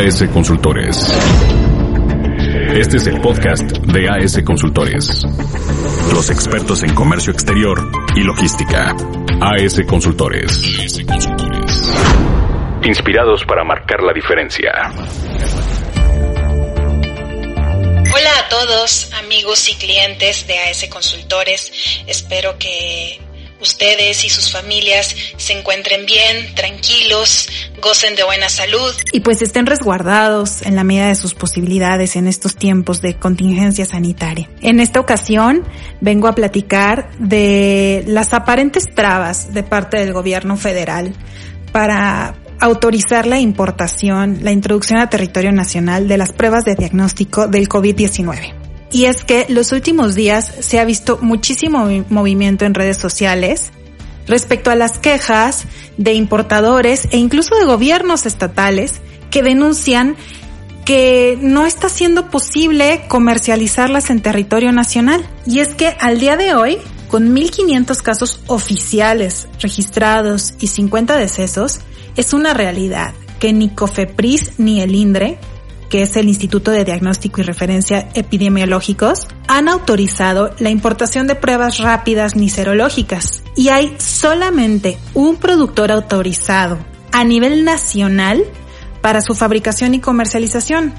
AS Consultores. Este es el podcast de AS Consultores. Los expertos en comercio exterior y logística. AS Consultores. Inspirados para marcar la diferencia. Hola a todos, amigos y clientes de AS Consultores. Espero que ustedes y sus familias se encuentren bien, tranquilos, gocen de buena salud. Y pues estén resguardados en la medida de sus posibilidades en estos tiempos de contingencia sanitaria. En esta ocasión vengo a platicar de las aparentes trabas de parte del gobierno federal para autorizar la importación, la introducción a territorio nacional de las pruebas de diagnóstico del COVID-19. Y es que los últimos días se ha visto muchísimo movimiento en redes sociales respecto a las quejas de importadores e incluso de gobiernos estatales que denuncian que no está siendo posible comercializarlas en territorio nacional. Y es que al día de hoy, con 1.500 casos oficiales registrados y 50 decesos, es una realidad que ni COFEPRIS ni el INDRE que es el Instituto de Diagnóstico y Referencia Epidemiológicos, han autorizado la importación de pruebas rápidas ni serológicas. Y hay solamente un productor autorizado a nivel nacional para su fabricación y comercialización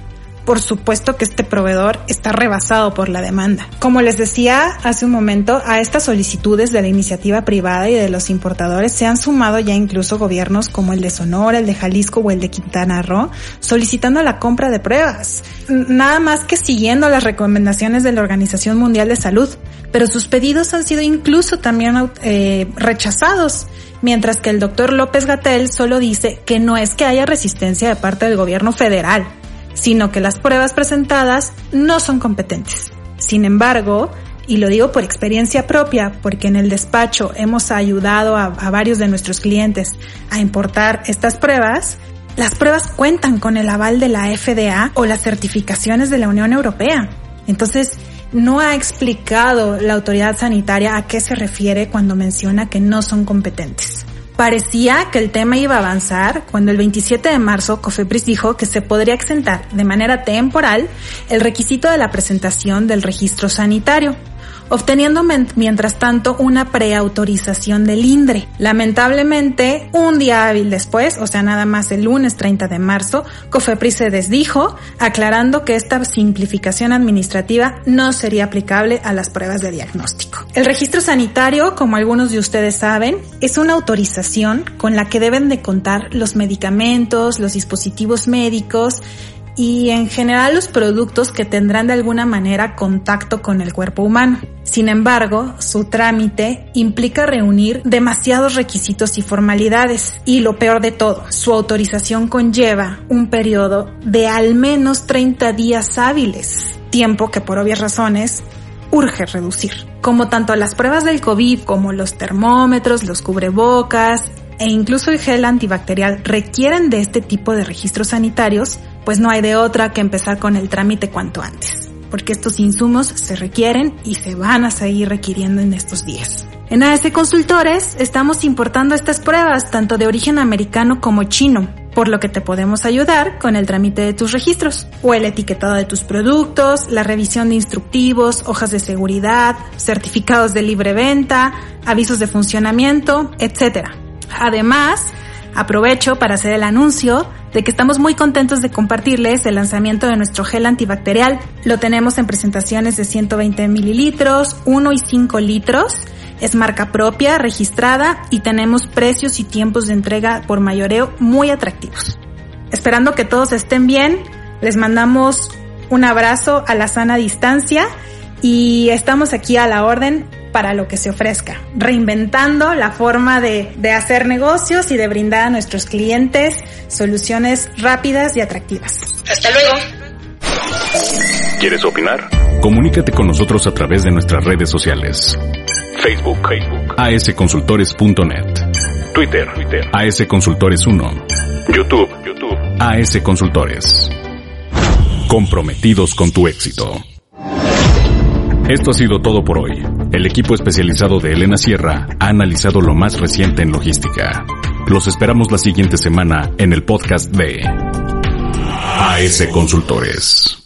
por supuesto que este proveedor está rebasado por la demanda. Como les decía hace un momento, a estas solicitudes de la iniciativa privada y de los importadores se han sumado ya incluso gobiernos como el de Sonora, el de Jalisco o el de Quintana Roo, solicitando la compra de pruebas, nada más que siguiendo las recomendaciones de la Organización Mundial de Salud, pero sus pedidos han sido incluso también eh, rechazados mientras que el doctor López Gatel solo dice que no es que haya resistencia de parte del gobierno federal, sino que las pruebas presentadas no son competentes. Sin embargo, y lo digo por experiencia propia, porque en el despacho hemos ayudado a, varios de nuestros clientes a importar estas pruebas, las pruebas cuentan con el aval de la FDA o las certificaciones de la Unión Europea. Entonces, no ha explicado la autoridad sanitaria a qué se refiere cuando menciona que no son competentes. Parecía que el tema iba a avanzar cuando el 27 de marzo Cofepris dijo que se podría exentar de manera temporal el requisito de la presentación del registro sanitario obteniendo mientras tanto una preautorización del INDRE. Lamentablemente, un día hábil después, o sea, nada más el lunes 30 de marzo, COFEPRIS se desdijo, aclarando que esta simplificación administrativa no sería aplicable a las pruebas de diagnóstico. El registro sanitario, como algunos de ustedes saben, es una autorización con la que deben de contar los medicamentos, los dispositivos médicos, y en general los productos que tendrán de alguna manera contacto con el cuerpo humano. Sin embargo, su trámite implica reunir demasiados requisitos y formalidades y lo peor de todo, su autorización conlleva un periodo de al menos 30 días hábiles, tiempo que por obvias razones urge reducir. Como tanto las pruebas del COVID como los termómetros, los cubrebocas e incluso el gel antibacterial requieren de este tipo de registros sanitarios, pues no hay de otra que empezar con el trámite cuanto antes, porque estos insumos se requieren y se van a seguir requiriendo en estos días. En AS Consultores estamos importando estas pruebas tanto de origen americano como chino, por lo que te podemos ayudar con el trámite de tus registros o el etiquetado de tus productos, la revisión de instructivos, hojas de seguridad, certificados de libre venta, avisos de funcionamiento, etc. Además, aprovecho para hacer el anuncio de que estamos muy contentos de compartirles el lanzamiento de nuestro gel antibacterial. Lo tenemos en presentaciones de 120 mililitros, 1 y 5 litros. Es marca propia, registrada y tenemos precios y tiempos de entrega por mayoreo muy atractivos. Esperando que todos estén bien, les mandamos un abrazo a la sana distancia y estamos aquí a la orden para lo que se ofrezca, reinventando la forma de, de hacer negocios y de brindar a nuestros clientes soluciones rápidas y atractivas. Hasta luego. ¿Quieres opinar? Comunícate con nosotros a través de nuestras redes sociales. Facebook, Facebook, asconsultores.net. Twitter, Twitter, asconsultores1. YouTube, YouTube, AS Consultores. Comprometidos con tu éxito. Esto ha sido todo por hoy. El equipo especializado de Elena Sierra ha analizado lo más reciente en logística. Los esperamos la siguiente semana en el podcast de AS Consultores.